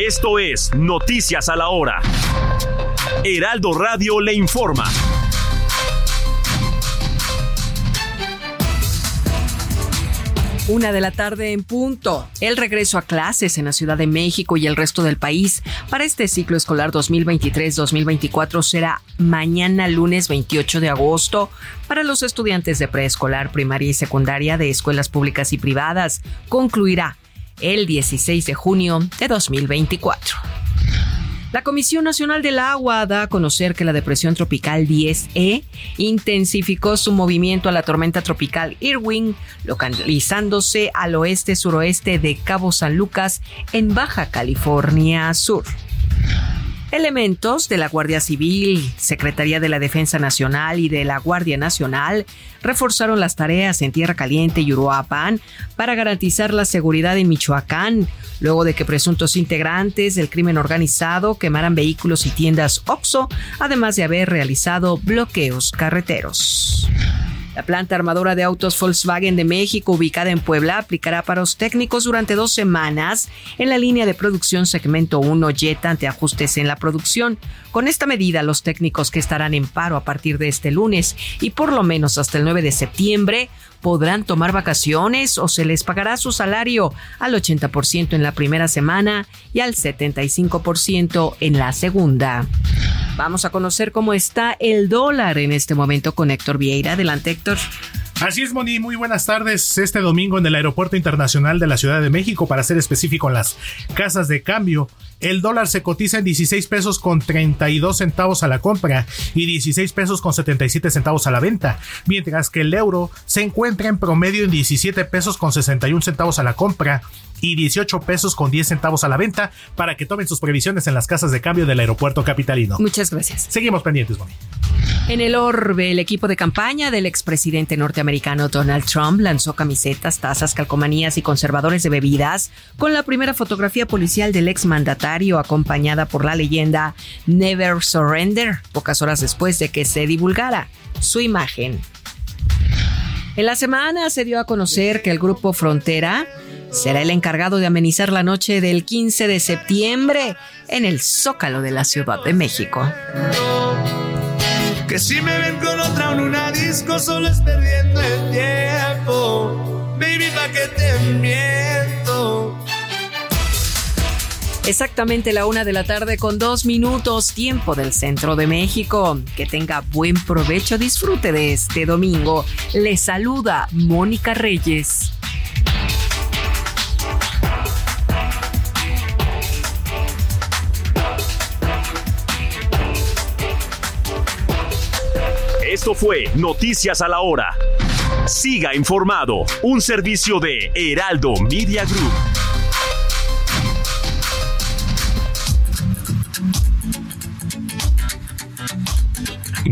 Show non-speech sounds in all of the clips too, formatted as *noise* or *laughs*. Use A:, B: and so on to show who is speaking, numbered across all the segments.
A: Esto es Noticias a la Hora. Heraldo Radio le informa.
B: Una de la tarde en punto. El regreso a clases en la Ciudad de México y el resto del país para este ciclo escolar 2023-2024 será mañana lunes 28 de agosto para los estudiantes de preescolar, primaria y secundaria de escuelas públicas y privadas. Concluirá el 16 de junio de 2024. La Comisión Nacional del Agua da a conocer que la depresión tropical 10E intensificó su movimiento a la tormenta tropical Irwin, localizándose al oeste-suroeste de Cabo San Lucas en Baja California Sur. Elementos de la Guardia Civil, Secretaría de la Defensa Nacional y de la Guardia Nacional reforzaron las tareas en Tierra Caliente y Uruapan para garantizar la seguridad en Michoacán, luego de que presuntos integrantes del crimen organizado quemaran vehículos y tiendas OXO, además de haber realizado bloqueos carreteros. La planta armadora de autos Volkswagen de México, ubicada en Puebla, aplicará paros técnicos durante dos semanas en la línea de producción segmento 1 Jet ante ajustes en la producción. Con esta medida, los técnicos que estarán en paro a partir de este lunes y por lo menos hasta el 9 de septiembre podrán tomar vacaciones o se les pagará su salario al 80% en la primera semana y al 75% en la segunda. Vamos a conocer cómo está el dólar en este momento con Héctor Vieira. Adelante, Héctor.
C: Así es, Moni, muy buenas tardes. Este domingo en el Aeropuerto Internacional de la Ciudad de México, para ser específico en las casas de cambio, el dólar se cotiza en 16 pesos con 32 centavos a la compra y 16 pesos con 77 centavos a la venta, mientras que el euro se encuentra en promedio en 17 pesos con 61 centavos a la compra y 18 pesos con 10 centavos a la venta para que tomen sus previsiones en las casas de cambio del aeropuerto capitalino.
B: Muchas gracias.
C: Seguimos pendientes, Moni.
B: En el orbe, el equipo de campaña del expresidente norteamericano Donald Trump lanzó camisetas, tazas, calcomanías y conservadores de bebidas con la primera fotografía policial del exmandatario acompañada por la leyenda Never Surrender, pocas horas después de que se divulgara su imagen. En la semana se dio a conocer que el grupo Frontera será el encargado de amenizar la noche del 15 de septiembre en el Zócalo de la Ciudad de México.
D: Que si me ven con otra en una disco solo es perdiendo el tiempo. Baby, pa' que te.
B: Exactamente la una de la tarde con dos minutos, tiempo del centro de México. Que tenga buen provecho, disfrute de este domingo. Le saluda Mónica Reyes.
A: Esto fue Noticias a la Hora. Siga informado, un servicio de Heraldo Media Group.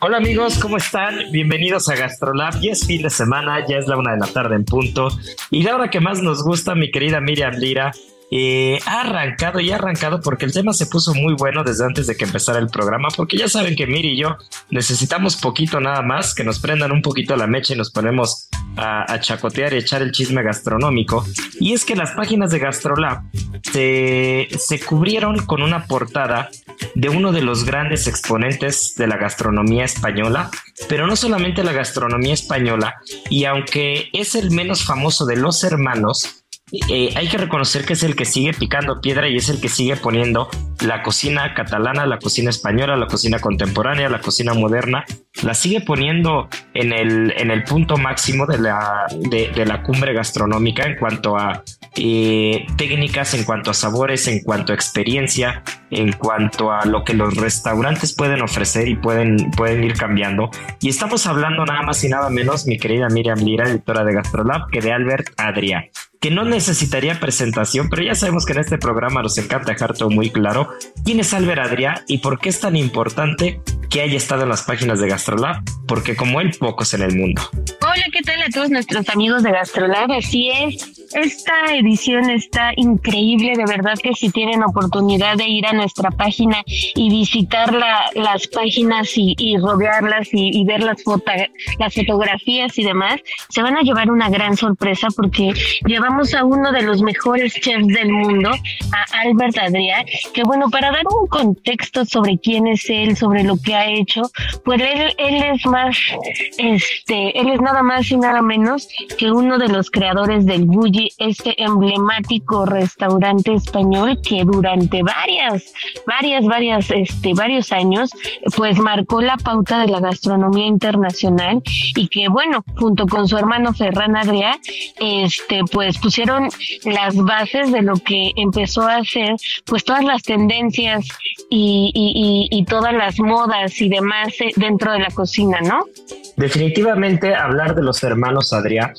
E: Hola amigos, ¿cómo están? Bienvenidos a Gastrolab. Ya es fin de semana, ya es la una de la tarde en punto. Y la hora que más nos gusta, mi querida Miriam Lira, eh, ha arrancado y ha arrancado porque el tema se puso muy bueno desde antes de que empezara el programa, porque ya saben que Miri y yo necesitamos poquito nada más, que nos prendan un poquito la mecha y nos ponemos a, chacotear y echar el chisme gastronómico. Y es que las páginas de Gastrolab se, se cubrieron con una portada de uno de los grandes exponentes de la gastronomía española, pero no solamente la gastronomía española, y aunque es el menos famoso de los hermanos, eh, hay que reconocer que es el que sigue picando piedra y es el que sigue poniendo la cocina catalana, la cocina española, la cocina contemporánea, la cocina moderna, la sigue poniendo en el, en el punto máximo de la, de, la cumbre gastronómica en cuanto a eh, técnicas, en cuanto a sabores, en cuanto a experiencia, en cuanto a lo que los restaurantes pueden ofrecer y pueden, pueden ir cambiando. Y estamos hablando nada más y nada menos, mi querida Miriam Lira, editora de Gastrolab, que de Albert Adrià que no necesitaría presentación, pero ya sabemos que en este programa nos encanta dejar todo muy claro. ¿Quién es Albert Adrià y por qué es tan importante que haya estado en las páginas de Gastrolab? Porque como él, pocos en el mundo.
F: Hola, ¿qué tal a todos nuestros amigos de Gastrolab? Así es, esta edición está increíble, de verdad que si tienen oportunidad de ir a nuestra página y visitar las páginas y, rodearlas y, ver las, las fotografías y demás, se van a llevar una gran sorpresa porque llevamos a uno de los mejores chefs del mundo, a Albert Adrià, que bueno, para dar un contexto sobre quién es él, sobre lo que ha hecho, pues él, él es más, este, él es nada más y nada menos que uno de los creadores del Bulli este emblemático restaurante español que durante varias, varias, varias, este, varios años, pues marcó la pauta de la gastronomía internacional y que, bueno, junto con su hermano Ferran Adrià, este, pues pusieron las bases de lo que empezó a hacer, pues todas las tendencias y, y, todas las modas y demás eh, dentro de la cocina, ¿no?
E: Definitivamente hablar de los hermanos Adrià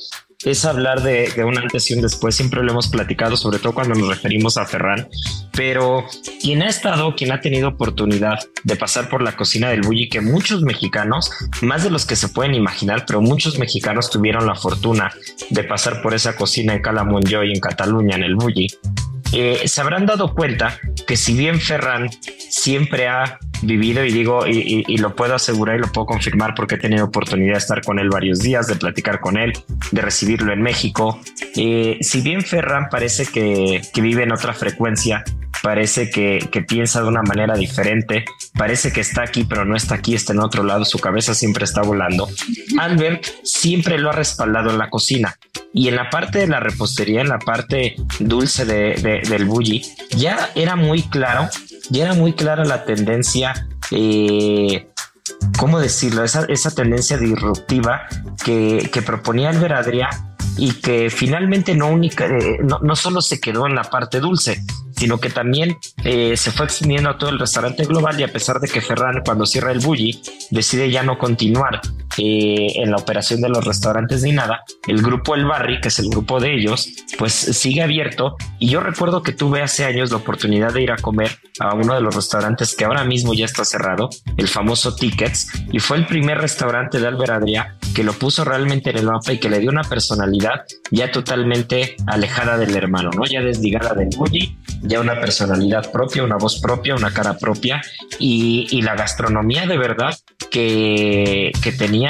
E: es hablar de, un antes y un después. Siempre lo hemos platicado, sobre todo cuando nos referimos a Ferran. Pero quien ha estado, quien ha tenido oportunidad de pasar por la cocina del Bulli, que muchos mexicanos, más de los que se pueden imaginar, pero muchos mexicanos tuvieron la fortuna de pasar por esa cocina en Calamonjoy, en Cataluña, en el Bulli. Eh, se habrán dado cuenta que si bien Ferran siempre ha vivido y digo, y, lo puedo asegurar y lo puedo confirmar porque he tenido oportunidad de estar con él varios días, de platicar con él, de recibirlo en México. Eh, si bien Ferran parece que, vive en otra frecuencia, parece que, que, piensa de una manera diferente, parece que está aquí pero no está aquí, está en otro lado, su cabeza siempre está volando. Albert siempre lo ha respaldado en la cocina y en la parte de la repostería, en la parte dulce de, del bully, ya era muy claro, ya era muy clara la tendencia eh, ¿cómo decirlo? Esa, esa tendencia disruptiva que, que proponía Albert Adrià y que finalmente no, única, eh, no, no, solo se quedó en la parte dulce, sino que también eh, se fue extendiendo a todo el restaurante global y a pesar de que Ferran cuando cierra el Bulli decide ya no continuar eh, en la operación de los restaurantes ni nada, el grupo El Barri, que es el grupo de ellos, pues sigue abierto y yo recuerdo que tuve hace años la oportunidad de ir a comer a uno de los restaurantes que ahora mismo ya está cerrado, el famoso Tickets, y fue el primer restaurante de Albert Adrià que lo puso realmente en el mapa y que le dio una personalidad ya totalmente alejada del hermano, ¿no? Ya desligada del Bulli ya una personalidad propia, una voz propia, una cara propia y, la gastronomía de verdad que, tenía,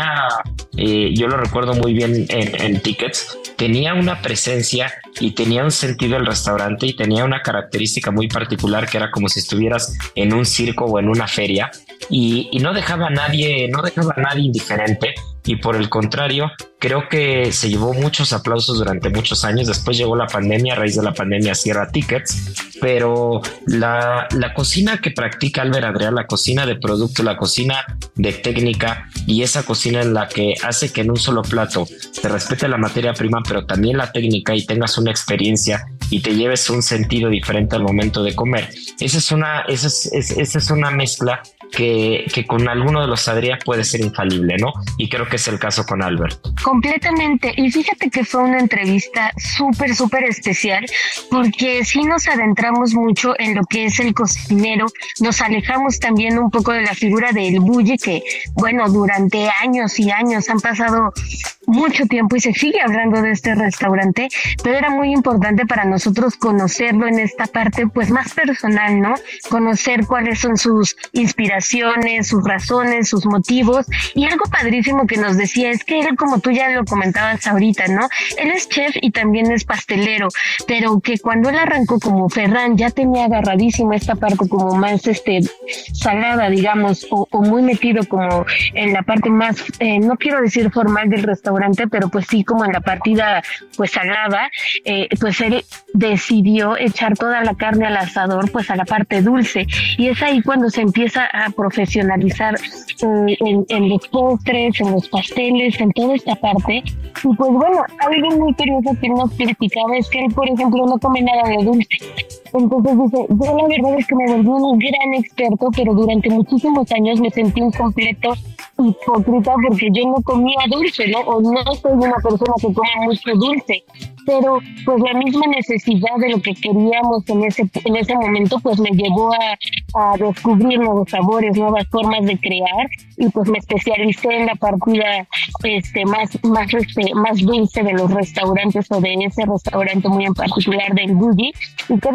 E: eh, yo lo recuerdo muy bien en, Tickets, tenía una presencia y tenía un sentido el restaurante y tenía una característica muy particular que era como si estuvieras en un circo o en una feria y, y no dejaba a nadie, no dejaba a nadie indiferente y por el contrario, creo que se llevó muchos aplausos durante muchos años. Después llegó la pandemia, a raíz de la pandemia cierra tickets, pero la, la cocina que practica Albert Adrià, la cocina de producto, la cocina de técnica y esa cocina en la que hace que en un solo plato se respete la materia prima, pero también la técnica y tengas una experiencia y te lleves un sentido diferente al momento de comer. Esa es una, esa es, esa es una mezcla que, que, con alguno de los Adrià puede ser infalible, ¿no? Y creo que es el caso con Albert.
F: Completamente. Y fíjate que fue una entrevista súper, súper especial porque sí nos adentramos mucho en lo que es el cocinero, nos alejamos también un poco de la figura del Bulli que, bueno, durante años y años han pasado mucho tiempo y se sigue hablando de este restaurante, pero era muy importante para nosotros conocerlo en esta parte pues más personal, ¿no? Conocer cuáles son sus inspiraciones, sus razones, sus motivos y algo padrísimo que nos decía es que él como tú ya lo comentabas ahorita, ¿no? Él es chef y también es pastelero, pero que cuando él arrancó como Ferran ya tenía agarradísimo esta parte como más este salada, digamos, o, muy metido como en la parte más, eh, no quiero decir formal del restaurante, pero pues sí como en la partida pues salada, eh, pues él decidió echar toda la carne al asador pues a la parte dulce y es ahí cuando se empieza a profesionalizar eh, en, en, los postres, en los pasteles, en toda esta parte. Y pues bueno, algo muy curioso que nos criticaba es que él por ejemplo no come nada de dulce entonces dice, yo la verdad es que me volví un gran experto, pero durante muchísimos años me sentí un completo hipócrita porque yo no comía dulce, ¿no? O no soy una persona que come mucho dulce. Pero pues la misma necesidad de lo que queríamos en ese, en ese momento pues me llevó a, a descubrir nuevos sabores, nuevas formas de crear y pues me especialicé en la partida este, más, más, este, más dulce de los restaurantes o de ese restaurante muy en particular del Bulli y que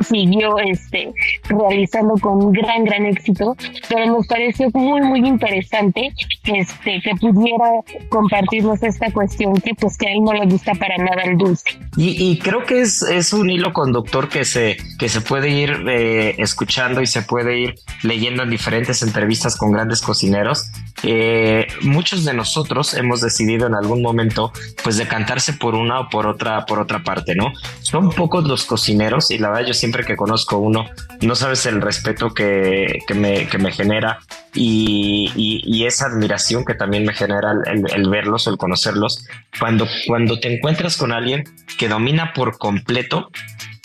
F: siguió este, realizando con gran, gran éxito, pero nos pareció muy, muy interesante este, que pudiera compartirnos esta cuestión que pues que a él no le gusta para nada el dulce.
E: Y, creo que es, es un hilo conductor que se, que se puede ir eh, escuchando y se puede ir leyendo en diferentes entrevistas con grandes cocineros. Eh, muchos de nosotros hemos decidido en algún momento pues decantarse por una o por otra por otra parte, ¿no? Son pocos los cocineros y la verdad yo siempre que conozco uno no sabes el respeto que, que, me, que me genera y, y, esa admiración que también me genera el, verlos, el conocerlos. Cuando, cuando te encuentras con alguien que domina por completo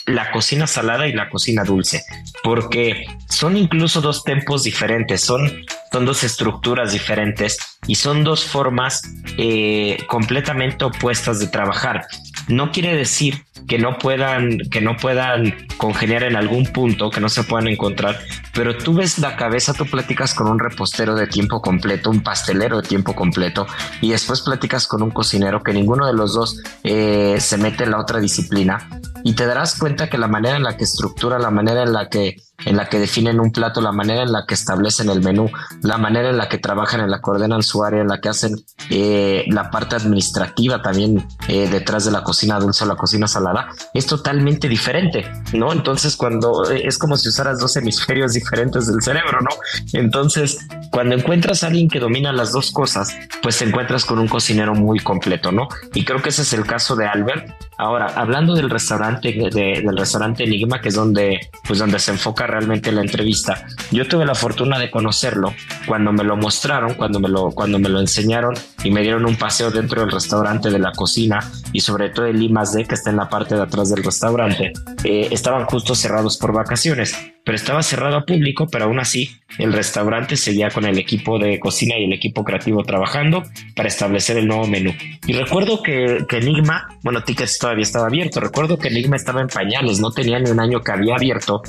E: la cocina salada y la cocina dulce, porque son incluso dos tempos diferentes, son, son dos estructuras diferentes y son dos formas eh, completamente opuestas de trabajar. No quiere decir que no puedan, que no puedan congeniar en algún punto, que no se puedan encontrar, pero tú ves la cabeza, tú platicas con un repostero de tiempo completo, un pastelero de tiempo completo, y después platicas con un cocinero que ninguno de los dos eh, se mete en la otra disciplina, y te darás cuenta que la manera en la que estructura, la manera en la que en la que definen un plato, la manera en la que establecen el menú, la manera en la que trabajan, en la que ordenan su área, en la que hacen eh, la parte administrativa también eh, detrás de la cocina dulce o la cocina salada, es totalmente diferente, ¿no? Entonces, cuando eh, es como si usaras dos hemisferios diferentes del cerebro, ¿no? Entonces, cuando encuentras a alguien que domina las dos cosas, pues te encuentras con un cocinero muy completo, ¿no? Y creo que ese es el caso de Albert. Ahora, hablando del restaurante, del restaurante Enigma, que es donde, pues donde se enfoca realmente la entrevista. Yo tuve la fortuna de conocerlo cuando me lo mostraron, cuando me lo, cuando me lo enseñaron y me dieron un paseo dentro del restaurante de la cocina y sobre todo el I D que está en la parte de atrás del restaurante. Eh, estaban justo cerrados por vacaciones pero estaba cerrado a público, pero aún así el restaurante seguía con el equipo de cocina y el equipo creativo trabajando para establecer el nuevo menú. Y recuerdo que, que Enigma, bueno, Tickets todavía estaba abierto, recuerdo que Enigma estaba en pañales, no tenía ni un año que había abierto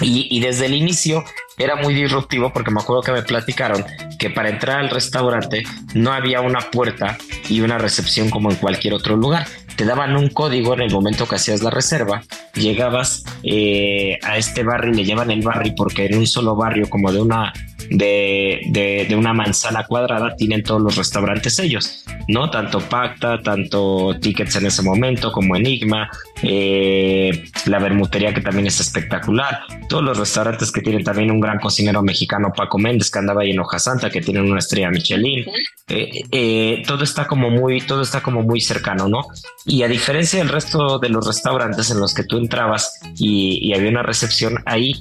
E: y, desde el inicio era muy disruptivo porque me acuerdo que me platicaron que para entrar al restaurante no había una puerta y una recepción como en cualquier otro lugar. Te daban un código en el momento que hacías la reserva, llegabas eh, a este barrio, le llaman el barrio porque en un solo barrio como de una de, una manzana cuadrada tienen todos los restaurantes ellos, ¿no? Tanto Pacta, tanto Tickets en ese momento como Enigma, eh, la Bermutería que también es espectacular, todos los restaurantes que tienen también un gran cocinero mexicano, Paco Méndez, que andaba ahí en Hoja Santa, que tienen una estrella Michelin, eh, eh, todo está como muy, todo está como muy cercano, ¿no? Y a diferencia del resto de los restaurantes en los que tú entrabas y había una recepción, ahí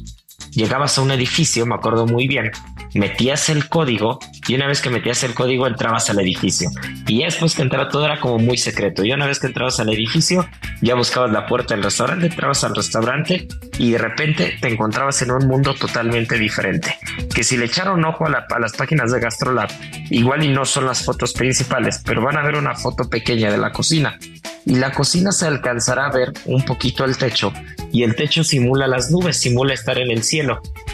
E: llegabas a un edificio, me acuerdo muy bien, metías el código y una vez que metías el código entrabas al edificio. Y después que entraba todo era como muy secreto. Y una vez que entrabas al edificio, ya buscabas la puerta del restaurante, entrabas al restaurante y de repente te encontrabas en un mundo totalmente diferente. Que si le echaron ojo a, a las páginas de GastroLab, igual y no son las fotos principales, pero van a ver una foto pequeña de la cocina. Y la cocina se alcanzará a ver un poquito el techo y el techo simula las nubes, simula estar en el cielo.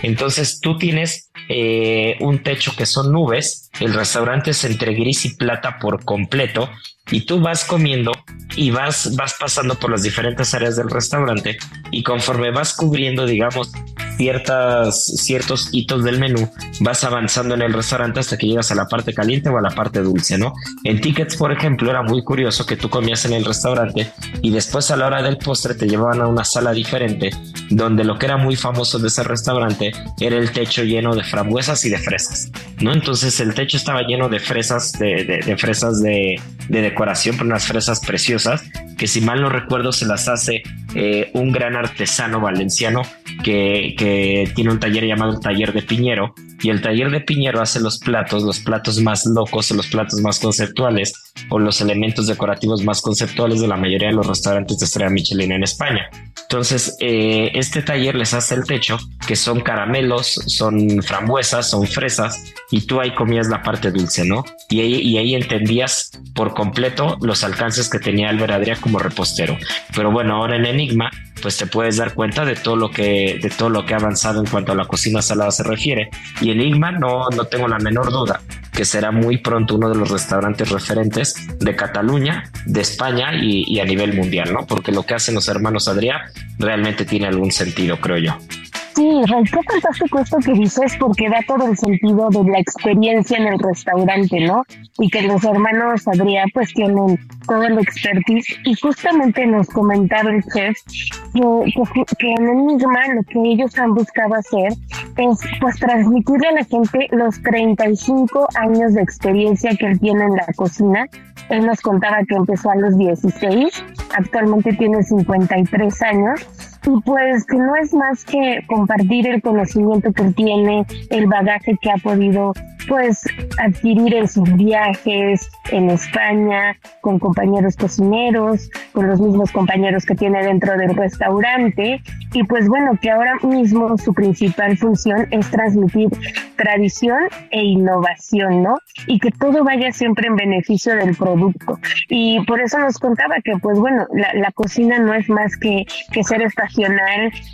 E: Entonces tú tienes eh, un techo que son nubes, el restaurante es entre gris y plata por completo y tú vas comiendo y vas, vas pasando por las diferentes áreas del restaurante y conforme vas cubriendo, digamos, ciertas, ciertos hitos del menú, vas avanzando en el restaurante hasta que llegas a la parte caliente o a la parte dulce, ¿no? En tickets, por ejemplo, era muy curioso que tú comías en el restaurante y después a la hora del postre te llevaban a una sala diferente donde lo que era muy famoso de ese restaurante era el techo lleno de frambuesas y de fresas, ¿no? Entonces el techo estaba lleno de fresas, de, fresas de, decoración, por unas fresas preciosas que si mal no recuerdo se las hace eh, un gran artesano valenciano que, que, tiene un taller llamado el Taller de Piñero y el Taller de Piñero hace los platos, los platos más locos o los platos más conceptuales o los elementos decorativos más conceptuales de la mayoría de los restaurantes de estrella Michelin en España. Entonces, eh, este taller les hace el techo, que son caramelos, son frambuesas, son fresas, y tú ahí comías la parte dulce, ¿no? Y ahí, y entendías por completo los alcances que tenía Albert Adrià como repostero. Pero bueno, ahora en Enigma, pues te puedes dar cuenta de todo lo que, de todo lo que ha avanzado en cuanto a la cocina salada se refiere. Y Enigma, no, no tengo la menor duda que será muy pronto uno de los restaurantes referentes de Cataluña, de España y, a nivel mundial, ¿no? Porque lo que hacen los hermanos Adrià realmente tiene algún sentido, creo yo.
F: Sí, qué fantástico esto que dices porque da todo el sentido de la experiencia en el restaurante, ¿no? Y que los hermanos Adrià pues tienen todo el expertise y justamente nos comentaba el chef que, que, en Enigma lo que ellos han buscado hacer es pues transmitirle a la gente los 35 años de experiencia que él tiene en la cocina. Él nos contaba que empezó a los 16, actualmente tiene 53 años pues que no es más que compartir el conocimiento que tiene, el bagaje que ha podido pues adquirir en sus viajes en España, con compañeros cocineros, con los mismos compañeros que tiene dentro del restaurante y pues bueno, que ahora mismo su principal función es transmitir tradición e innovación, ¿no? Y que todo vaya siempre en beneficio del producto. Y por eso nos contaba que pues bueno, la, la cocina no es más que, que ser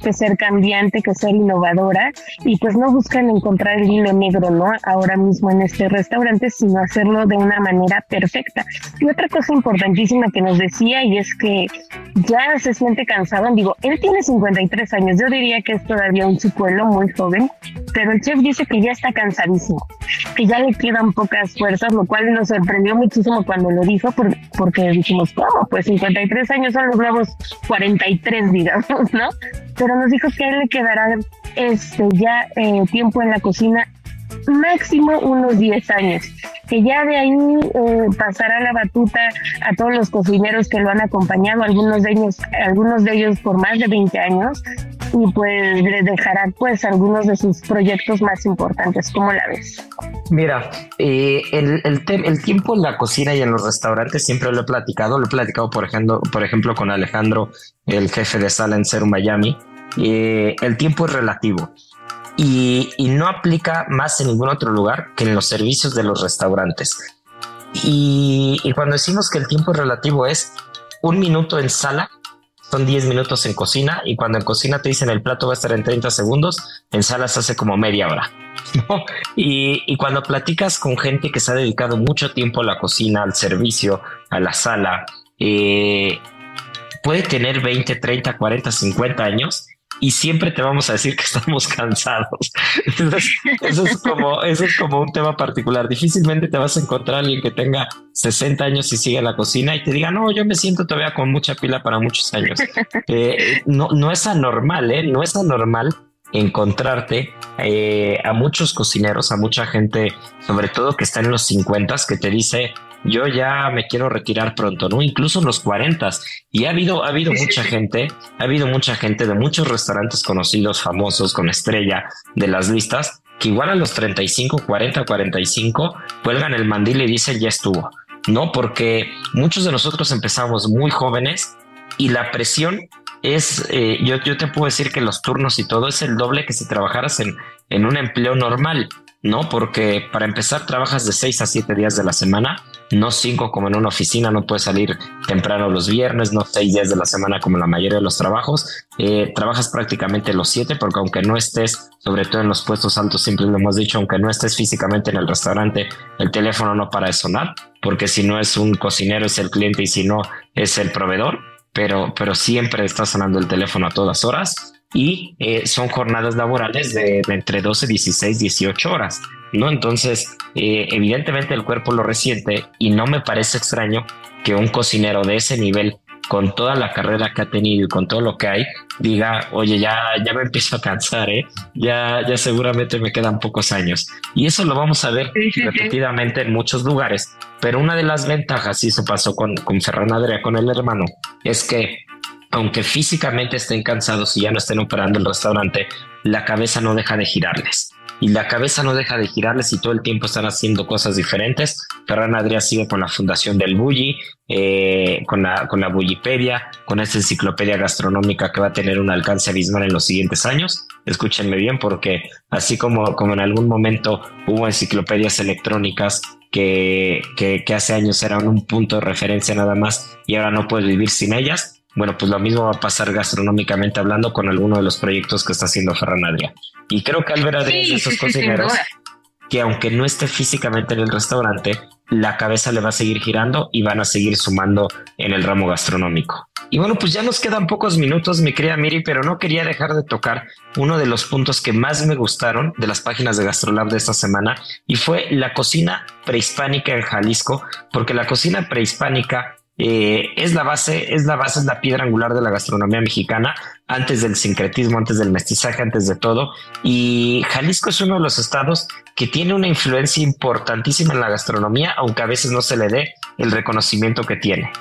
F: que ser cambiante, que ser innovadora y pues no buscan encontrar el hilo negro, ¿no? Ahora mismo en este restaurante, sino hacerlo de una manera perfecta. Y otra cosa importantísima que nos decía y es que ya se siente cansado, digo, él tiene 53 años, yo diría que es todavía un chicuelo muy joven, pero el chef dice que ya está cansadísimo, que ya le quedan pocas fuerzas, lo cual nos sorprendió muchísimo cuando lo dijo, porque dijimos, ¿cómo? Pues 53 años son los nuevos 43, digamos, *laughs* ¿no? Pero nos dijo que él le quedará este ya eh, tiempo en la cocina máximo unos 10 años, que ya de ahí eh, pasará la batuta a todos los cocineros que lo han acompañado, algunos de ellos, algunos de ellos por más de 20 años, y pues les dejará pues algunos de sus proyectos más importantes. ¿Cómo la ves?
E: Mira, eh, el, el, el, tiempo en la cocina y en los restaurantes siempre lo he platicado, lo he platicado por ejemplo, por ejemplo con Alejandro, el jefe de sala en Serum Miami. Eh, el tiempo es relativo y, no aplica más en ningún otro lugar que en los servicios de los restaurantes. Y, cuando decimos que el tiempo es relativo es un minuto en sala, son 10 minutos en cocina y cuando en cocina te dicen el plato va a estar en 30 segundos, en sala se hace como media hora. *laughs* Y, cuando platicas con gente que se ha dedicado mucho tiempo a la cocina, al servicio, a la sala, eh, puede tener 20, 30, 40, 50 años y siempre te vamos a decir que *laughs* estamos cansados. eso es como, eso es como un tema particular. Difícilmente te vas a encontrar alguien que tenga 60 años y siga en la cocina y te diga, no, yo me siento todavía con mucha pila para muchos años. *laughs* Eh, no, no es anormal, ¿eh? No es anormal encontrarte eh, a muchos cocineros, a mucha gente, sobre todo que está en los 50 que te dice, yo ya me quiero retirar pronto, ¿no? Incluso en los 40 y ha habido, ha habido mucha gente, ha habido mucha gente de muchos restaurantes conocidos, famosos, con estrella de las listas, que igual a los 35, 40, 45 cuelgan el mandil y dicen ya estuvo, ¿no? Porque muchos de nosotros empezamos muy jóvenes y la presión es, eh, yo, yo te puedo decir que los turnos y todo es el doble que si trabajaras en, en un empleo normal, ¿no? Porque para empezar trabajas de 6 a 7 días de la semana no cinco como en una oficina, no puedes salir temprano los viernes, no seis días de la semana como la mayoría de los trabajos. Eh, trabajas prácticamente los siete porque aunque no estés, sobre todo en los puestos altos, siempre lo hemos dicho, aunque no estés físicamente en el restaurante, el teléfono no para de sonar, porque si no es un cocinero es el cliente y si no es el proveedor, pero, pero siempre está sonando el teléfono a todas horas y eh, son jornadas laborales de, entre 12, 16, 18 horas, ¿no? Entonces, eh, evidentemente el cuerpo lo resiente y no me parece extraño que un cocinero de ese nivel, con toda la carrera que ha tenido y con todo lo que hay, diga, oye, ya, ya me *laughs* empiezo a cansar, ¿eh? Ya, ya seguramente me quedan pocos años. Y eso lo vamos a ver repetidamente en muchos lugares. Pero una de las ventajas, y eso pasó con, con Ferran Adria, con el hermano, es que aunque físicamente estén cansados y ya no estén operando el restaurante, la cabeza no deja de girarles. Y la cabeza no deja de girarles y todo el tiempo están haciendo cosas diferentes. Ferran Adrià sigue con la fundación del Bulli, eh, con, la, con la Bullipedia, con esta enciclopedia gastronómica que va a tener un alcance abismal en los siguientes años. Escúchenme bien porque así como, como en algún momento hubo enciclopedias electrónicas que, que, que hace años eran un punto de referencia nada más y ahora no puedes vivir sin ellas, bueno, pues lo mismo va a pasar gastronómicamente hablando con alguno de los proyectos que está haciendo Ferran Adrià. Y creo que Albert Adrià es de esos cocineros que aunque no esté físicamente en el restaurante, la cabeza le va a seguir girando y van a seguir sumando en el ramo gastronómico. Y bueno, pues ya nos quedan pocos minutos, mi querida Miri, pero no quería dejar de tocar uno de los puntos que más me gustaron de las páginas de Gastrolab de esta semana y fue la cocina prehispánica en Jalisco, porque la cocina prehispánica eh, es la base, es la base, es la piedra angular de la gastronomía mexicana, antes del sincretismo, antes del mestizaje, antes de todo. Y Jalisco es uno de los estados que tiene una influencia importantísima en la gastronomía, aunque a veces no se le dé el reconocimiento que tiene.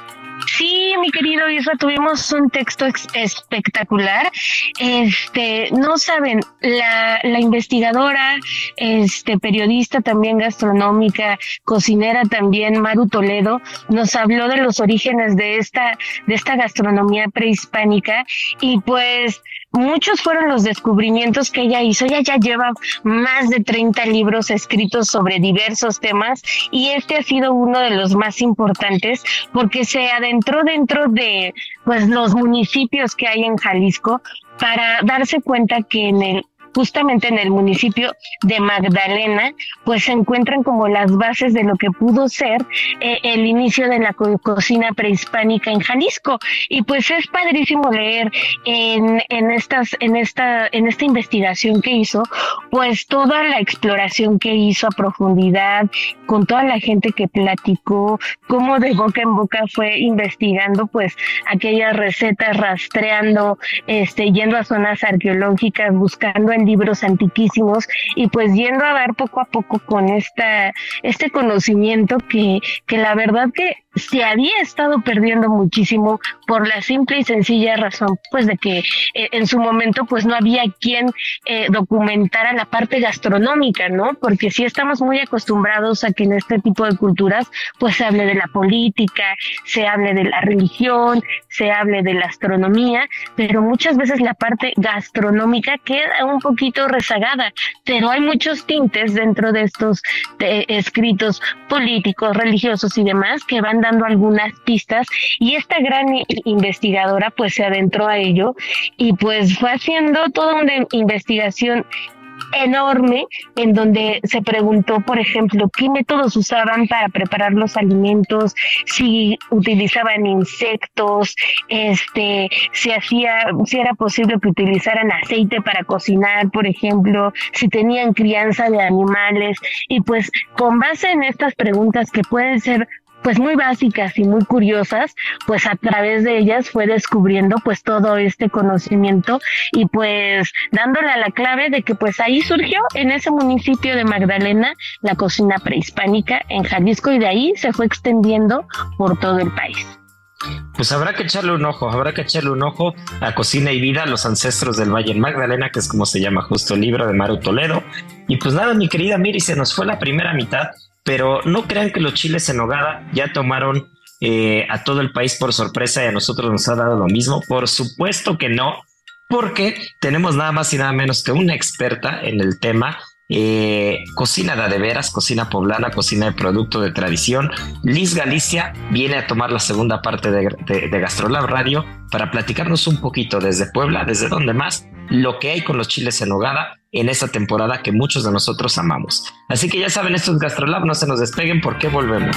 F: Sí, mi querido Isra, tuvimos un texto espectacular. Este, no saben, la, la investigadora, este, periodista también gastronómica, cocinera también, Maru Toledo, nos habló de los orígenes de esta, de esta gastronomía prehispánica y pues muchos fueron los descubrimientos que ella hizo. Ella ya lleva más de 30 libros escritos sobre diversos temas y este ha sido uno de los más importantes porque se adentró dentro de pues los municipios que hay en Jalisco para darse cuenta que en el justamente en el municipio de Magdalena, pues se encuentran como las bases de lo que pudo ser eh, el inicio de la cocina prehispánica en Jalisco. Y pues es padrísimo leer en, en, estas, en, esta, en esta investigación que hizo, pues toda la exploración que hizo a profundidad, con toda la gente que platicó, cómo de boca en boca fue investigando pues aquellas recetas, rastreando, este, yendo a zonas arqueológicas, buscando en libros antiquísimos y pues yendo a dar poco a poco con esta, este conocimiento que, que la verdad que se había estado perdiendo muchísimo por la simple y sencilla razón pues de que eh, en su momento pues no había quien eh, documentara la parte gastronómica, ¿no? Porque sí estamos muy acostumbrados a que en este tipo de culturas pues se hable de la política, se hable de la religión, se hable de la astronomía, pero muchas veces la parte gastronómica queda un poquito rezagada, pero hay muchos tintes dentro de estos escritos políticos, religiosos y demás que van dando algunas pistas y esta gran investigadora pues se adentró a ello y pues fue haciendo toda una investigación enorme en donde se preguntó, por ejemplo, qué métodos usaban para preparar los alimentos, si utilizaban insectos, este, si hacía, si era posible que utilizaran aceite para cocinar, por ejemplo, si tenían crianza de animales. Y pues con base en estas preguntas que pueden ser pues muy básicas y muy curiosas, pues a través de ellas fue descubriendo pues todo este conocimiento y pues dándole a la clave de que pues ahí surgió en ese municipio de Magdalena la cocina prehispánica en Jalisco y de ahí se fue extendiendo por todo el país.
E: Pues habrá que echarle un ojo, habrá que echarle un ojo a Cocina y Vida, los ancestros del Valle en Magdalena, que es como se llama justo el libro de Maru Toledo. Y pues nada, mi querida Miri, se nos fue la primera mitad pero no crean que los chiles en nogada ya tomaron eh, a todo el país por sorpresa y a nosotros nos ha dado lo mismo. Por supuesto que no, porque tenemos nada más y nada menos que una experta en el tema eh, cocina de, veras, cocina poblana, cocina de producto de tradición. Liz Galicia viene a tomar la segunda parte de, de, de Gastrolab Radio para platicarnos un poquito desde Puebla, desde donde más, lo que hay con los chiles en hogada en esta temporada que muchos de nosotros amamos. Así que ya saben, esto es Gastrolab, no se nos despeguen porque volvemos.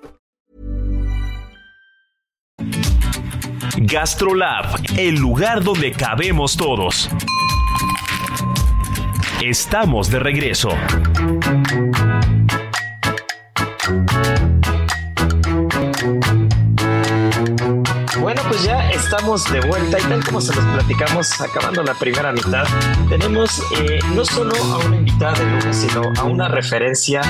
A: Gastrolab, el lugar donde cabemos todos. Estamos de regreso.
E: Bueno, pues ya estamos de vuelta y tal como se los platicamos acabando la primera mitad, tenemos eh, no solo a una invitada de lujo, sino a una referencia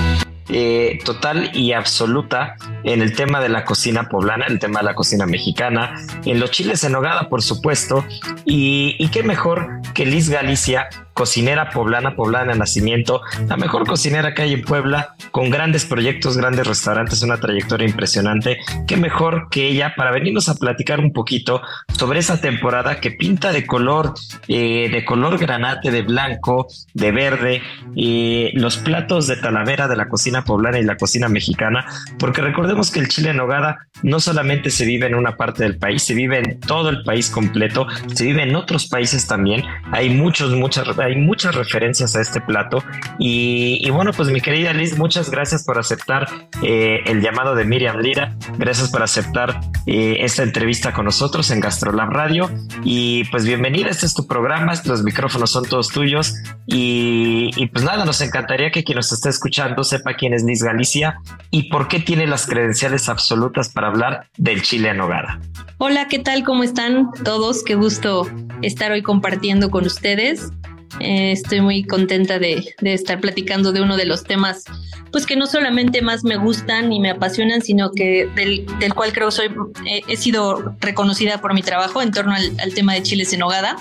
E: eh, total y absoluta en el tema de la cocina poblana, en el tema de la cocina mexicana, en los chiles en nogada, por supuesto, y, y qué mejor que Liz Galicia, cocinera poblana, poblana nacimiento, la mejor cocinera que hay en Puebla, con grandes proyectos, grandes restaurantes, una trayectoria impresionante. Qué mejor que ella para venirnos a platicar un poquito sobre esa temporada que pinta de color, eh, de color granate, de blanco, de verde, y los platos de talavera de la cocina poblana y la cocina mexicana, porque recordemos que el chile en nogada no solamente se vive en una parte del país, se vive en todo el país completo, se vive en otros países también. Hay muchos, muchas, hay muchas referencias a este plato. Y, bueno, pues mi querida Liz, muchas gracias por aceptar eh, el llamado de Miriam Lira. Gracias por aceptar eh, esta entrevista con nosotros en Gastrolab Radio. Y pues bienvenida, este es tu programa, los micrófonos son todos tuyos. Y, pues nada, nos encantaría que quien nos esté escuchando sepa quién es Liz Galicia y por qué tiene las credenciales absolutas para hablar del chile en nogada.
G: Hola, ¿qué tal? ¿Cómo están todos? Qué gusto estar hoy compartiendo con ustedes. Eh, estoy muy contenta de, de, estar platicando de uno de los temas, pues que no solamente más me gustan y me apasionan, sino que del, del cual creo soy, eh, he sido reconocida por mi trabajo en torno al, al, tema de chiles en hogada.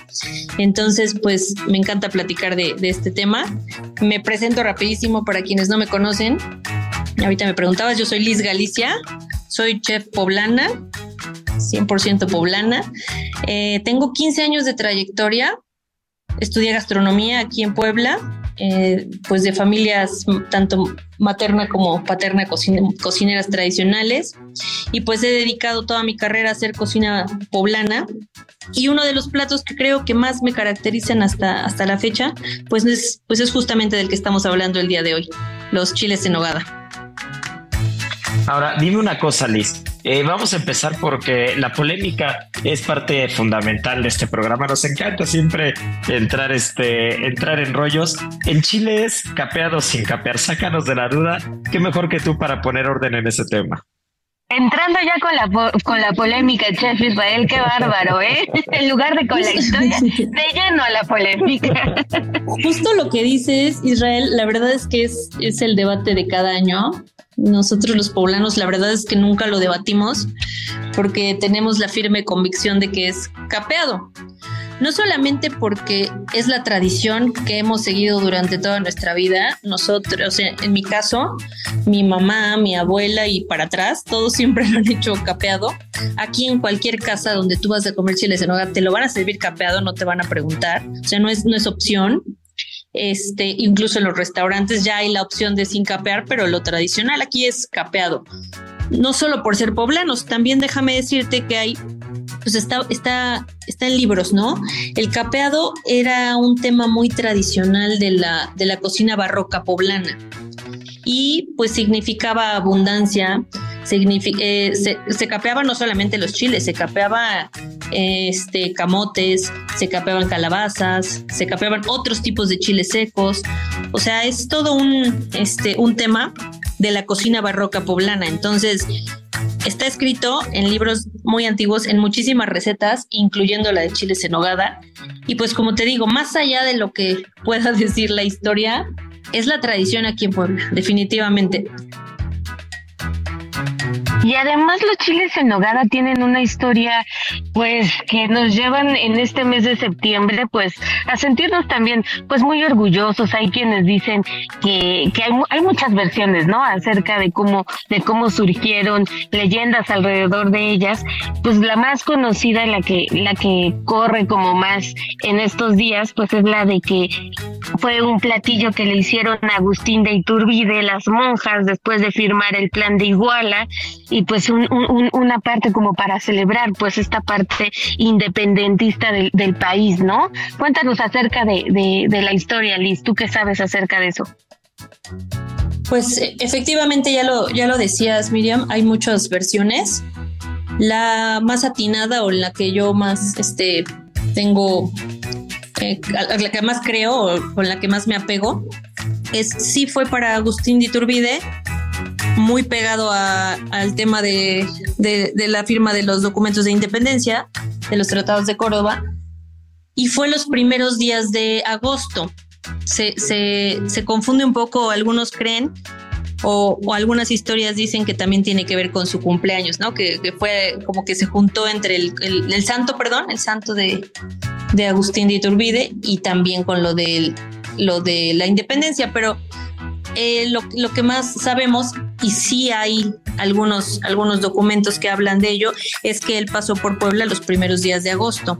G: Entonces, pues me encanta platicar de, de este tema. Me presento rapidísimo para quienes no me conocen. Ahorita me preguntabas, yo soy Liz Galicia, soy chef poblana, 100% poblana. Eh, tengo 15 años de trayectoria estudié gastronomía aquí en Puebla, eh, pues de familias tanto materna como paterna cocine, cocineras tradicionales y pues he dedicado toda mi carrera a hacer cocina poblana y uno de los platos que creo que más me caracterizan hasta, hasta la fecha pues es, pues es justamente del que estamos hablando el día de hoy, los chiles en nogada.
E: Ahora, dime una cosa, Liz. Eh, vamos a empezar porque la polémica es parte fundamental de este programa. Nos encanta siempre entrar, este, entrar en rollos. En Chile es capeado sin capear. Sácanos de la duda. ¿Qué mejor que tú para poner orden en ese tema?
F: Entrando ya con la, con la polémica, Chef Israel, qué bárbaro, ¿eh? *laughs* En lugar de con la historia, de lleno la polémica. *laughs*
G: Justo lo que dices, Israel, la verdad es que es, es el debate de cada año. Nosotros los poblanos, la verdad es que nunca lo debatimos porque tenemos la firme convicción de que es capeado. No solamente porque es la tradición que hemos seguido durante toda nuestra vida, nosotros, en mi caso, mi mamá, mi abuela y para atrás, todos siempre *laughs* lo han hecho capeado. Aquí en cualquier casa donde tú vas a comer chiles en hogar, te lo van a servir capeado, no te van a preguntar, o sea, no es, no es opción. Este, incluso en los restaurantes ya hay la opción de sin capear, pero lo tradicional aquí es capeado. No solo por ser poblanos, también déjame decirte que hay pues está, está, está en libros, ¿no? El capeado era un tema muy tradicional de la, de la cocina barroca poblana y pues significaba abundancia, eh, se, se, capeaba no solamente los chiles, se capeaba este, camotes, se capeaban calabazas, se capeaban otros tipos de chiles secos, o sea, es todo un, este, un tema de la cocina barroca poblana, entonces Está escrito en libros muy antiguos, en muchísimas recetas, incluyendo la de chiles en nogada. Y pues como te digo, más allá de lo que pueda *laughs* decir la historia, es la tradición aquí en Puebla, definitivamente.
F: Y además los chiles en nogada tienen una historia pues que nos llevan en este mes de septiembre pues a sentirnos también pues muy orgullosos. Hay quienes dicen que, que hay, hay muchas versiones, ¿no? Acerca de cómo, de cómo surgieron leyendas alrededor de ellas. Pues la más conocida, la que, la que corre como más en estos días, pues es la de que fue un platillo que le hicieron a Agustín de Iturbide, las monjas, después de firmar el plan de Iguala y pues una parte como para celebrar pues esta parte independentista del, del país, ¿no? Cuéntanos acerca de, de, la historia, Liz, ¿tú qué sabes acerca de eso?
G: Pues efectivamente ya lo, ya lo decías, Miriam, hay muchas versiones. La más atinada o la que yo más este, tengo, eh, la que más creo o con la que más me apego, es sí fue para Agustín de Iturbide, muy pegado al tema de, la firma de los documentos de independencia, de los tratados de Córdoba, y fue los primeros días de agosto. Se, confunde un poco, algunos creen, o, algunas historias dicen que también tiene que ver con su cumpleaños, ¿no? Que, fue como que se juntó entre el, santo, perdón, el santo de, Agustín de Iturbide y también con lo de la independencia, pero eh, lo, que más sabemos, y sí hay algunos, algunos documentos que hablan de ello, es que él pasó por Puebla los primeros días de agosto.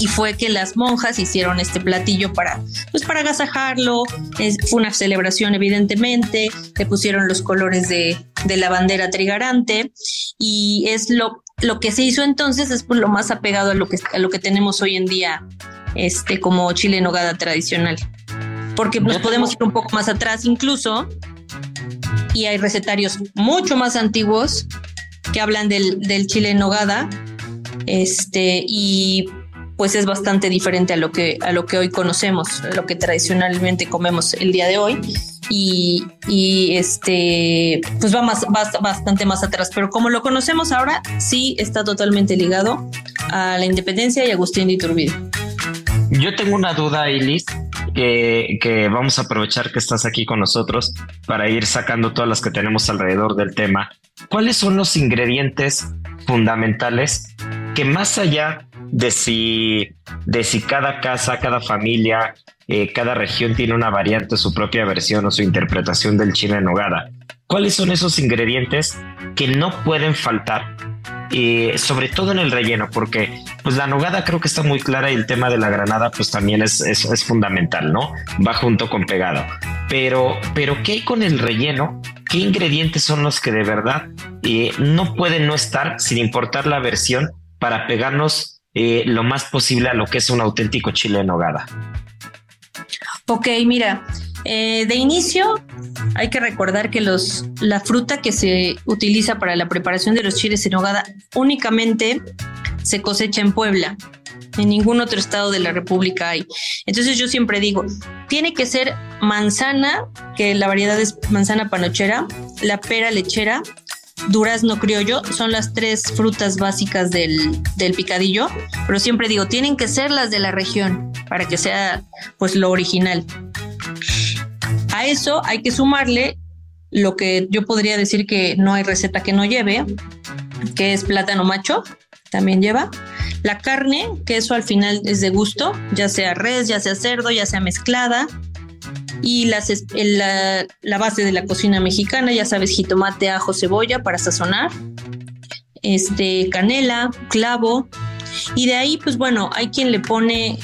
G: Y fue que las monjas hicieron este platillo para, pues para agasajarlo. fue una celebración, evidentemente. Le pusieron los colores de, de la bandera trigarante. Y es lo, lo que se hizo entonces, es pues lo más apegado a lo que, a lo que tenemos hoy en día, este, como chile en tradicional porque nos podemos ir un poco más atrás incluso y hay recetarios mucho más antiguos que hablan del, chile en nogada este y pues es bastante diferente a lo que a lo que hoy conocemos lo que tradicionalmente comemos el día de hoy y, este pues va más bastante más atrás. Pero como lo conocemos ahora sí está totalmente ligado a la independencia y Agustín de Iturbide.
E: Yo tengo una duda, Ilis, que, vamos a aprovechar que estás aquí con nosotros para ir sacando todas las que tenemos alrededor del tema. ¿Cuáles son los ingredientes fundamentales que más allá de si, de si cada casa, cada familia, eh, cada región tiene una variante, su propia versión o su interpretación del chile en nogada, ¿cuáles son esos ingredientes que no pueden faltar sobre todo en el relleno, porque pues la nogada creo que está muy clara y el tema de la granada pues también es, es, fundamental, ¿no? Va junto con pegado. Pero, pero ¿qué hay con el relleno? ¿Qué ingredientes son los que de verdad eh, no pueden no estar sin importar la versión para pegarnos eh, lo más posible a lo que es un auténtico chile en nogada?
G: Ok, mira, eh, de inicio, hay que recordar que los, la fruta que se utiliza para la preparación de los chiles en hogada únicamente se cosecha en Puebla. En ningún otro estado de la República hay. Entonces yo siempre digo, tiene que ser manzana, que la variedad es manzana panochera, la pera lechera, durazno criollo, son las tres frutas básicas del, del picadillo, pero siempre digo, tienen que ser las de la región para que sea pues lo original. Eso hay que sumarle lo que yo podría decir que no hay receta que no lleve, que es plátano macho, también lleva, La carne, que eso al final es de gusto, ya sea res, ya sea cerdo, ya sea mezclada. Y la, la base de la cocina mexicana, ya sabes, jitomate, ajo, cebolla para sazonar. Este, canela, clavo, y de ahí, pues bueno, hay quien le pone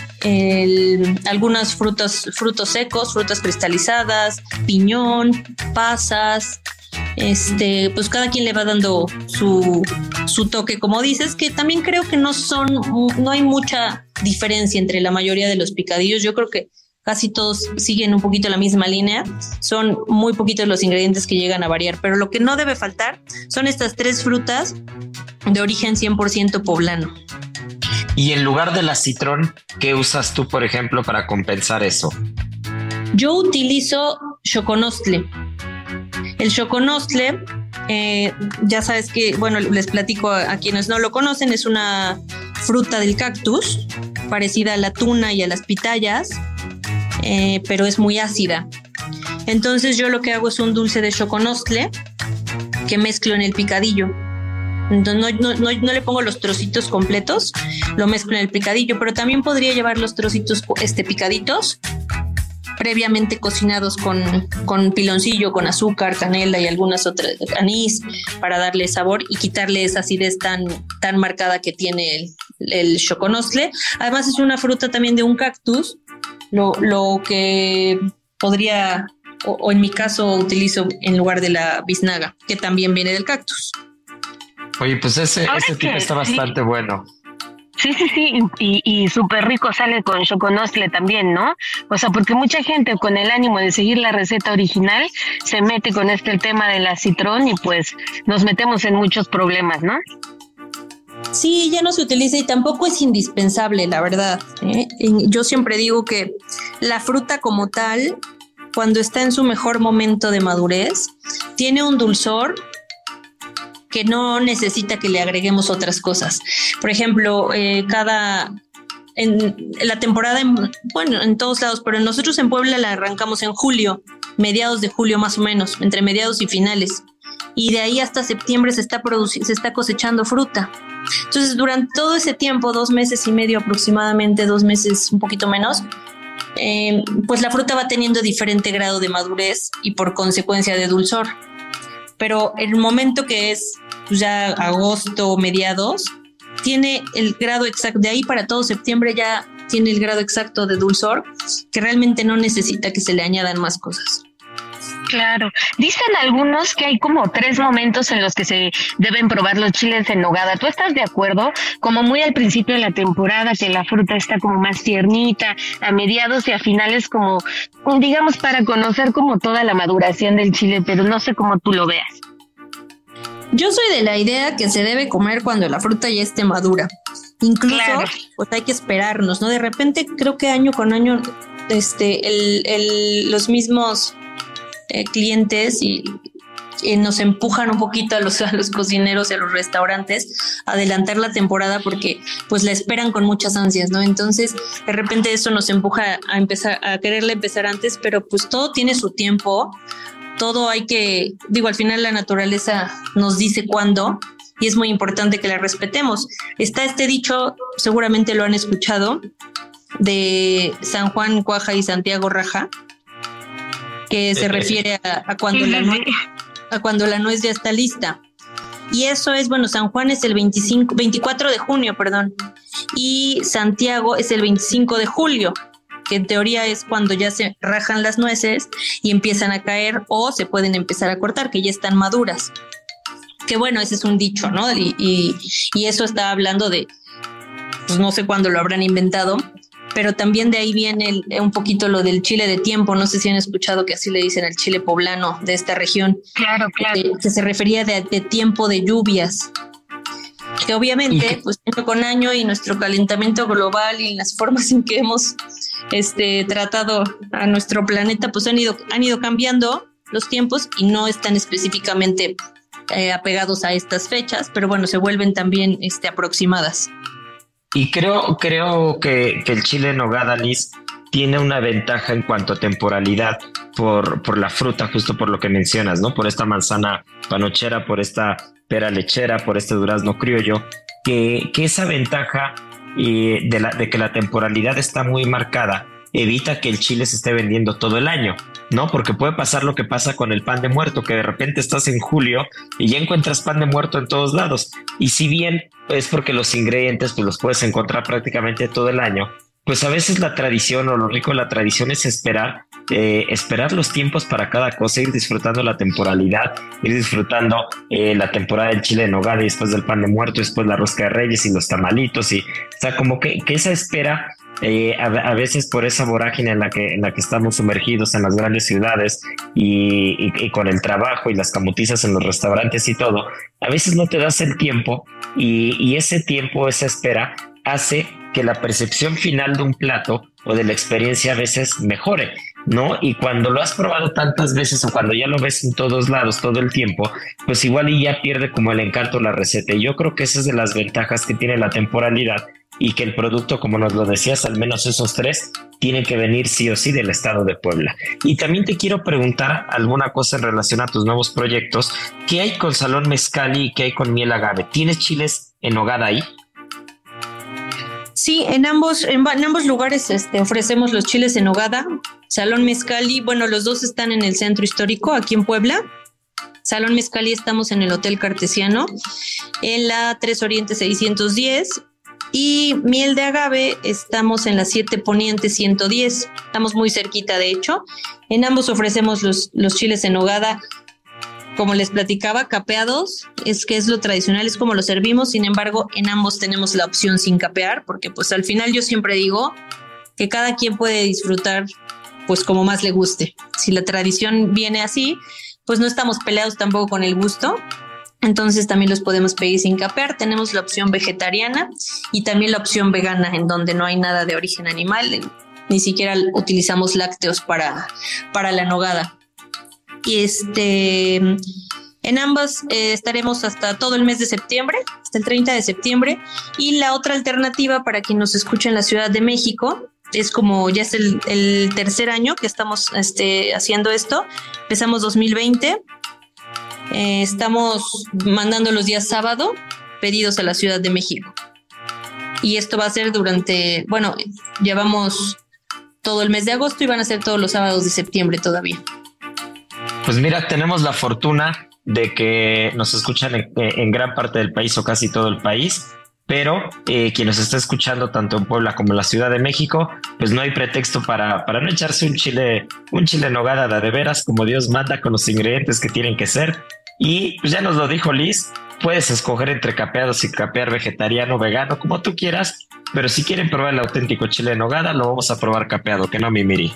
G: algunas frutas, frutos secos, frutas cristalizadas, piñón, pasas, este, pues cada quien le va dando su, su toque, como dices, que también creo que no son, no hay mucha diferencia entre la mayoría de los picadillos. Yo creo que casi todos siguen un poquito la misma línea. Son muy poquitos los ingredientes que llegan a variar, pero lo que no debe faltar son estas tres frutas de origen 100% poblano.
E: Y en lugar de la citrón, ¿qué usas tú, por ejemplo, para compensar eso?
G: Yo utilizo choconostle. El choconostle, eh, ya sabes que, bueno, les platico a, quienes no lo conocen, es una fruta del cactus, parecida a la tuna y a las pitayas, eh, pero es muy ácida. Entonces yo lo que hago es un dulce de choconostle que mezclo en el picadillo entonces no, le pongo los trocitos completos, lo mezclo en el picadillo, pero también podría llevar los trocitos este, picaditos previamente cocinados con, con piloncillo, con azúcar, canela y algunas otras, anís, para darle sabor y quitarle esa acidez tan, tan marcada que tiene el, el choconostle. Además es una fruta también de un cactus, lo, lo que podría, o en mi caso utilizo en lugar de la biznaga, que también viene del cactus.
E: Oye, pues ese, ese tipo está bastante bueno.
F: Sí, sí, sí, y, y súper rico sale con choconostle también, ¿no? O sea, porque mucha gente con el ánimo de seguir la receta original se mete con este tema de la citrón y pues nos metemos en muchos problemas, ¿no?
G: Sí, ya no se utiliza y tampoco es indispensable, la verdad. ¿eh? Yo siempre digo que la fruta como tal, cuando está en su mejor momento de madurez, tiene un dulzor que no necesita que le agreguemos otras cosas. Por ejemplo, eh, cada en la temporada, bueno, en todos lados, pero nosotros en Puebla la arrancamos en julio, mediados de julio más o menos, entre mediados y finales. Y de ahí hasta septiembre se está, se está cosechando fruta. Entonces, durante todo ese tiempo, dos meses y medio aproximadamente, dos meses un poquito menos, eh, pues la fruta va teniendo diferente grado de madurez y por consecuencia de dulzor pero el momento que es pues, ya agosto, mediados, tiene el grado exacto, de ahí para todo septiembre ya tiene el grado exacto de dulzor, que realmente no necesita que se le añadan más cosas.
F: Claro. Dicen algunos que hay como tres momentos en los que se deben probar los chiles en nogada. ¿Tú estás de acuerdo? Como muy al principio de la temporada, que la fruta está como más tiernita, a mediados y a finales como, digamos, para conocer como toda la maduración del chile, pero no sé cómo tú lo veas.
G: Yo soy de la idea que se debe comer cuando la fruta ya esté madura. Incluso, pues hay que esperarnos, ¿no? De repente creo que año con año, este, el, el, los mismos eh, clientes y, nos empujan un poquito a los, a los cocineros y a los restaurantes a adelantar la temporada porque pues la esperan con muchas ansias, ¿no? Entonces, de repente eso nos empuja a empezar, a quererle empezar antes, pero pues todo tiene su tiempo, todo hay que, digo, al final la naturaleza nos dice cuándo y es muy importante que la respetemos. Está este dicho, seguramente lo han escuchado, de San Juan Cuaja y Santiago Raja, que se refiere a, cuando la nuez, a cuando la nuez ya está lista. Y eso es, bueno, San Juan es el 25, 24 de junio, perdón, y Santiago es el 25 de julio, que en teoría es cuando ya se rajan las nueces y empiezan a caer o se pueden empezar a cortar, que ya están maduras. Que bueno, ese es un dicho, ¿no? Y, y, y eso está hablando de, pues no sé cuándo lo habrán inventado, pero también de ahí viene un poquito lo del chile de tiempo. No sé si han escuchado que así le dicen el chile poblano de esta región.
F: Claro, claro.
G: Que, se refería de, tiempo de lluvias. Que obviamente, pues año con año y nuestro calentamiento global y las formas en que hemos este, tratado a nuestro planeta, pues han ido, han ido cambiando los tiempos y no están específicamente eh, apegados a estas fechas, pero bueno, se vuelven también este, aproximadas.
E: Y creo, creo que, el chile nogada, Liz, tiene una ventaja en cuanto a temporalidad por, por la fruta, justo por lo que mencionas, ¿no? Por esta manzana panochera, por esta pera lechera, por este durazno criollo, que, que esa ventaja y de, la, de que la temporalidad está muy marcada evita que el chile se esté vendiendo todo el año, ¿no? Porque puede pasar lo que pasa con el pan de muerto, que de repente estás en julio y ya encuentras pan de muerto en todos lados. Y si bien es porque los ingredientes pues los puedes encontrar prácticamente todo el año, pues a veces la tradición o lo rico de la tradición es esperar, eh, esperar los tiempos para cada cosa, ir disfrutando la temporalidad, ir disfrutando eh, la temporada del chile de nogada y después del pan de muerto, después la rosca de reyes y los tamalitos y, o sea, como que, que esa espera eh, a, veces por esa vorágine en la que, en la que estamos sumergidos en las grandes ciudades y, con el trabajo y las camutizas en los restaurantes y todo, a veces no te das el tiempo y, ese tiempo, esa espera, hace que la percepción final de un plato o de la experiencia a veces mejore. ¿no? Y cuando lo has probado tantas veces o cuando ya lo ves en todos lados todo el tiempo, pues igual y ya pierde como el encanto la receta. Y yo creo que esa es de las ventajas que tiene la temporalidad y que el producto, como nos lo decías, al menos esos tres, tienen que venir sí o sí del estado de Puebla. Y también te quiero preguntar alguna cosa en relación a tus nuevos proyectos. ¿Qué hay con Salón Mezcali y qué hay con Miel Agave? ¿Tienes chiles en hogada ahí?
G: Sí, en ambos, en, ambos lugares este, ofrecemos los chiles en hogada. Salón Mezcali, bueno, los dos están en el centro histórico, aquí en Puebla. Salón Mezcali estamos en el Hotel Cartesiano, en la 3 Oriente 610 y miel de agave, estamos en la 7 Poniente 110. Estamos muy cerquita, de hecho. En ambos ofrecemos los, chiles en hogada, como les platicaba, capeados. Es que es lo tradicional, es como lo servimos. Sin embargo, en ambos tenemos la opción sin capear, porque pues al final yo siempre digo que cada quien puede disfrutar pues como más le guste. Si la tradición viene así, pues no estamos peleados tampoco con el gusto. Entonces también los podemos pedir sin capear. Tenemos la opción vegetariana y también la opción vegana, en donde no hay nada de origen animal, ni siquiera utilizamos lácteos para, para la nogada. Y este, en ambas eh, estaremos hasta todo el mes de septiembre, hasta el 30 de septiembre. Y la otra alternativa para quien nos escucha en la Ciudad de México es como ya es el, el tercer año que estamos este, haciendo esto. Empezamos 2020 eh, estamos mandando los días sábado pedidos a la Ciudad de México. Y esto va a ser durante, bueno, llevamos todo el mes de agosto y van a ser todos los sábados de septiembre todavía.
E: Pues mira, tenemos la fortuna de que nos escuchan en, gran parte del país o casi todo el país, pero eh, quien nos está escuchando tanto en Puebla como en la Ciudad de México, pues no hay pretexto para, para no echarse un chile, un chile nogada de veras como Dios manda con los ingredientes que tienen que ser y pues ya nos lo dijo Liz, puedes escoger entre capeados y capear vegetariano, vegano, como tú quieras, pero si quieren probar el auténtico chile nogada, lo vamos a probar capeado, que no mi miri.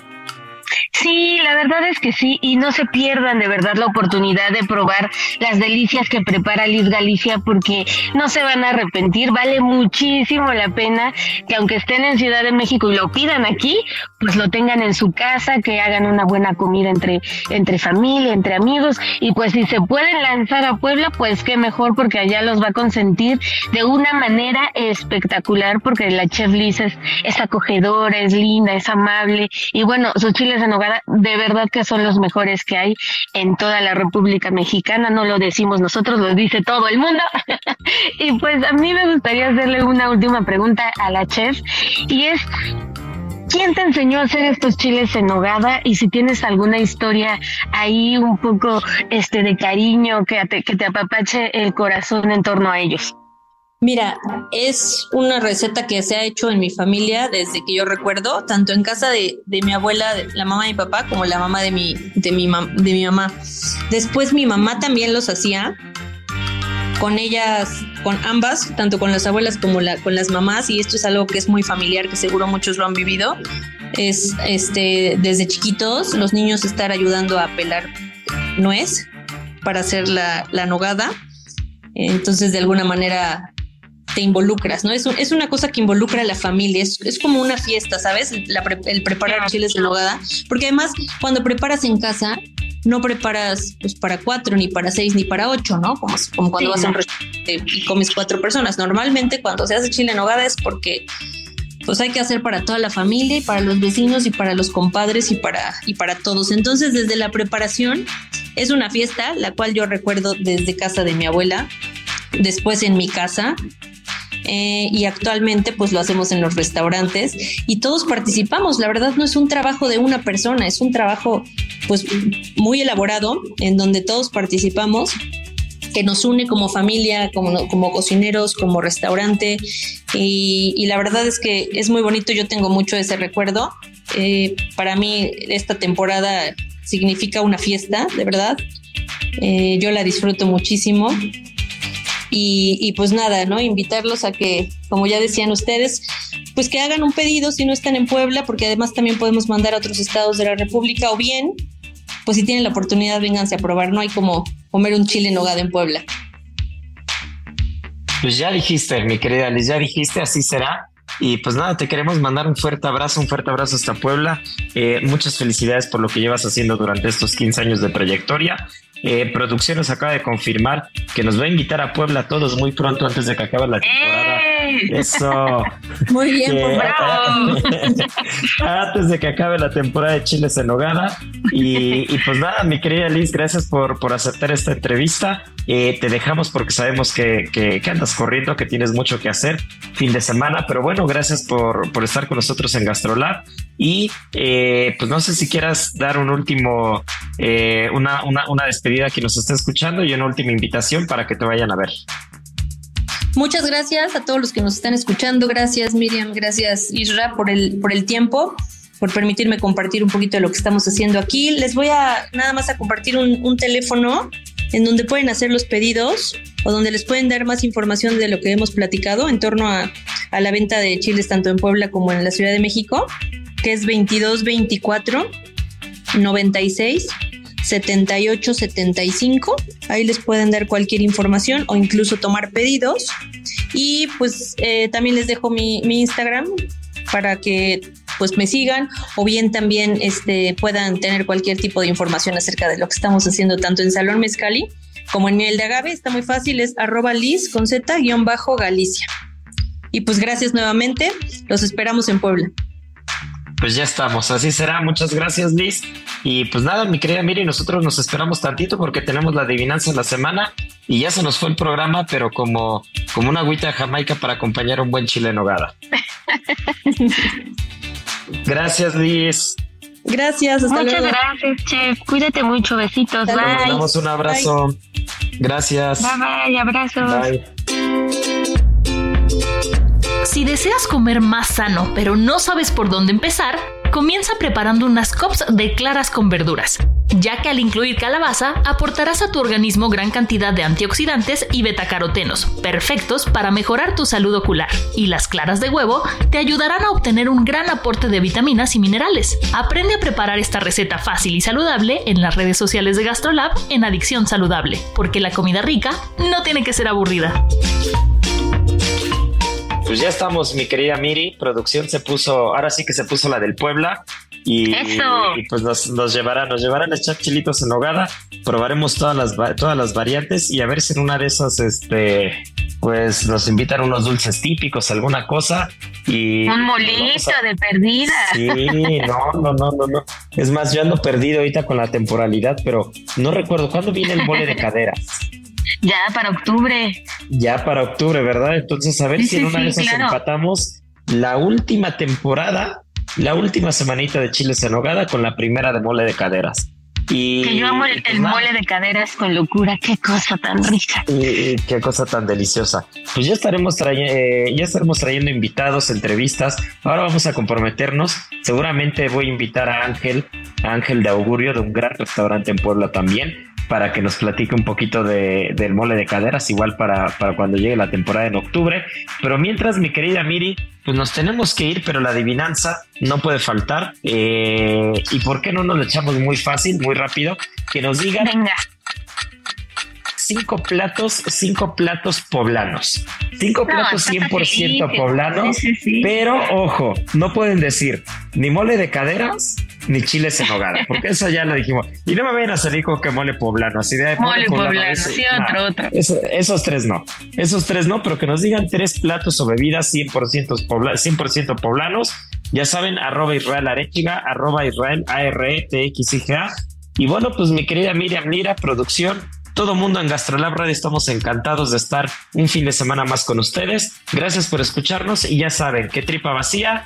F: Sí, la verdad es que sí, y no se pierdan de verdad la oportunidad de probar las delicias que prepara Liz Galicia porque no se van a arrepentir, vale muchísimo la pena que aunque estén en Ciudad de México y lo pidan aquí, pues lo tengan en su casa, que hagan una buena comida entre, entre familia, entre amigos, y pues si se pueden lanzar a Puebla, pues qué mejor porque allá los va a consentir de una manera espectacular porque la chef Liz es, es acogedora, es linda, es amable, y bueno, sus chiles en hogar de verdad que son los mejores que hay en toda la República Mexicana, no lo decimos nosotros, lo dice todo el mundo. *laughs* y pues a mí me gustaría hacerle una última pregunta a la chef y es ¿Quién te enseñó a hacer estos chiles en nogada? Y si tienes alguna historia ahí un poco este de cariño que que te apapache el corazón en torno a ellos.
G: Mira, es una receta que se ha hecho en mi familia desde que yo recuerdo, tanto en casa de, mi abuela, la mamá de mi papá, como la mamá de mi, de, mi de mi mamá. Después mi mamá también los hacía con ellas, con ambas, tanto con las abuelas como la, con las mamás, y esto es algo que es muy familiar, que seguro muchos lo han vivido. Es este desde chiquitos los niños estar ayudando a pelar nuez para hacer la, la nogada. Entonces, de alguna manera, te involucras, ¿no? Es, es una cosa que involucra a la familia, es, es como una fiesta, ¿sabes? el preparar chiles en nogada, porque además cuando preparas en casa, no preparas pues para cuatro, ni para seis, ni para ocho, ¿no? Como, como cuando vas a un restaurante y comes cuatro personas. Normalmente cuando se hace chile en nogada es porque pues hay que hacer para toda la familia y para los vecinos y para los compadres y para, y para todos. Entonces, desde la preparación es una fiesta, la cual yo recuerdo desde casa de mi abuela, después en mi casa, eh, y actualmente pues lo hacemos en los restaurantes y todos participamos. La verdad no es un trabajo de una persona, es un trabajo pues muy elaborado en donde todos participamos que nos une como familia, como, como cocineros, como restaurante. Y, la verdad es que es muy bonito, yo tengo mucho ese recuerdo. Eh, para mí esta temporada significa una fiesta, de verdad. Eh, yo la disfruto muchísimo. Y, pues nada, ¿no? Invitarlos a que, como ya decían ustedes, pues que hagan un pedido si no están en Puebla, porque además también podemos mandar a otros estados de la República, o bien, pues si tienen la oportunidad, vénganse a probar, no hay como comer un chile en nogada en Puebla.
E: Pues ya dijiste, mi querida Liz, ya dijiste, así será. Y pues nada, te queremos mandar un fuerte abrazo, un fuerte abrazo hasta Puebla. Eh, muchas felicidades por lo que llevas haciendo durante estos 15 años de trayectoria. Eh, producción nos acaba de confirmar que nos va a invitar a Puebla a todos muy pronto antes de que acabe la temporada. Eso.
G: Muy bien, pues bravo. *laughs*
E: antes de que acabe la temporada de Chiles en Nogada. Y, pues nada, mi querida Liz, gracias por, por aceptar esta entrevista. Eh, te dejamos porque sabemos que, que, andas corriendo, que tienes mucho que hacer fin de semana, pero bueno, gracias por, por estar con nosotros en Gastrolab. Y eh, pues no sé si quieras dar un último, eh, una, una, una despedida a quien nos está escuchando y una última invitación para que te vayan a ver.
G: Muchas gracias a todos los que nos están escuchando. Gracias Miriam, gracias Isra por el, por el tiempo, por permitirme compartir un poquito de lo que estamos haciendo aquí. Les voy a nada más a compartir un, un teléfono en donde pueden hacer los pedidos o donde les pueden dar más información de lo que hemos platicado en torno a, a la venta de chiles tanto en Puebla como en la Ciudad de México que es 2224 96 78 75. Ahí les pueden dar cualquier información o incluso tomar pedidos. Y pues eh, también les dejo mi, Instagram para que pues me sigan o bien también este, puedan tener cualquier tipo de información acerca de lo que estamos haciendo tanto en Salón Mezcali como en Miel de Agave. Está muy fácil, es arroba Liz con Z guion bajo Galicia. Y pues gracias nuevamente, los esperamos en Puebla.
E: Pues ya estamos, así será. Muchas gracias, Liz. Y pues nada, mi querida Miri, nosotros nos esperamos tantito porque tenemos la adivinanza de la semana y ya se nos fue el programa, pero como, como una agüita de Jamaica para acompañar un buen chile en nogada. *laughs* gracias, Liz.
G: Gracias,
F: hasta Muchas gracias, chef. Cuídate mucho, besitos. Bye.
E: Nos damos un abrazo. Gracias.
F: Bye, bye, abrazos. Bye.
H: Si deseas comer más sano, pero no sabes por dónde empezar, comienza preparando unas cups de claras con verduras, ya que al incluir calabaza aportarás a tu organismo gran cantidad de antioxidantes y betacarotenos, perfectos para mejorar tu salud ocular. Y las claras de huevo te ayudarán a obtener un gran aporte de vitaminas y minerales. Aprende a preparar esta receta fácil y saludable en las redes sociales de GastroLab en Adicción Saludable, porque la comida rica no tiene que ser aburrida.
E: Pues ya estamos, mi querida Miri. Producción se puso, ahora sí que se puso la del Puebla. Y, pues nos, nos, llevará, nos llevarán a echar chilitos en hogada. Probaremos todas las, todas las variantes y a ver si en una de esas, este, pues nos invitan unos dulces típicos, alguna cosa. Y
F: un molito de perdida.
E: Sí, no, no, no, no, no. Es más, yo ando perdido ahorita con la temporalidad, pero no recuerdo cuándo viene el mole de caderas.
F: Ya para octubre.
E: Ya para octubre, ¿verdad? Entonces, a ver si en una de esas empatamos la última temporada, la última semanita de Chiles en Hogada con la primera de mole de caderas.
F: Y, que yo amo el, pues mole de caderas con locura, qué cosa tan rica.
E: Y, qué cosa tan deliciosa. Pues ya estaremos, eh, ya estaremos trayendo invitados, entrevistas. Ahora vamos a comprometernos. Seguramente voy a invitar a Ángel, a Ángel de Augurio, de un gran restaurante en Puebla también para que nos platique un poquito de, del mole de caderas, igual para, para, cuando llegue la temporada en octubre. Pero mientras, mi querida Miri, pues nos tenemos que ir, pero la adivinanza no puede faltar. Eh, ¿Y por qué no nos lo echamos muy fácil, muy rápido? Que nos digan cinco platos, cinco platos poblanos. Cinco platos 100% poblanos, pero ojo, no pueden decir ni mole de caderas ni chiles en hogar, porque eso ya lo dijimos. Y no me vayan a salir con que mole poblano, así de
F: mole, poblano, sí, otro, otro.
E: esos tres no, esos tres no, pero que nos digan tres platos o bebidas 100%, pobla, 100 poblanos. Ya saben, arroba Israel Arechiga, arroba Israel A-R-E-T-X-I-G-A. Y bueno, pues mi querida Miriam Lira, producción, todo mundo en Gastrolab Radio estamos encantados de estar un fin de semana más con ustedes. Gracias por escucharnos y ya saben que tripa vacía.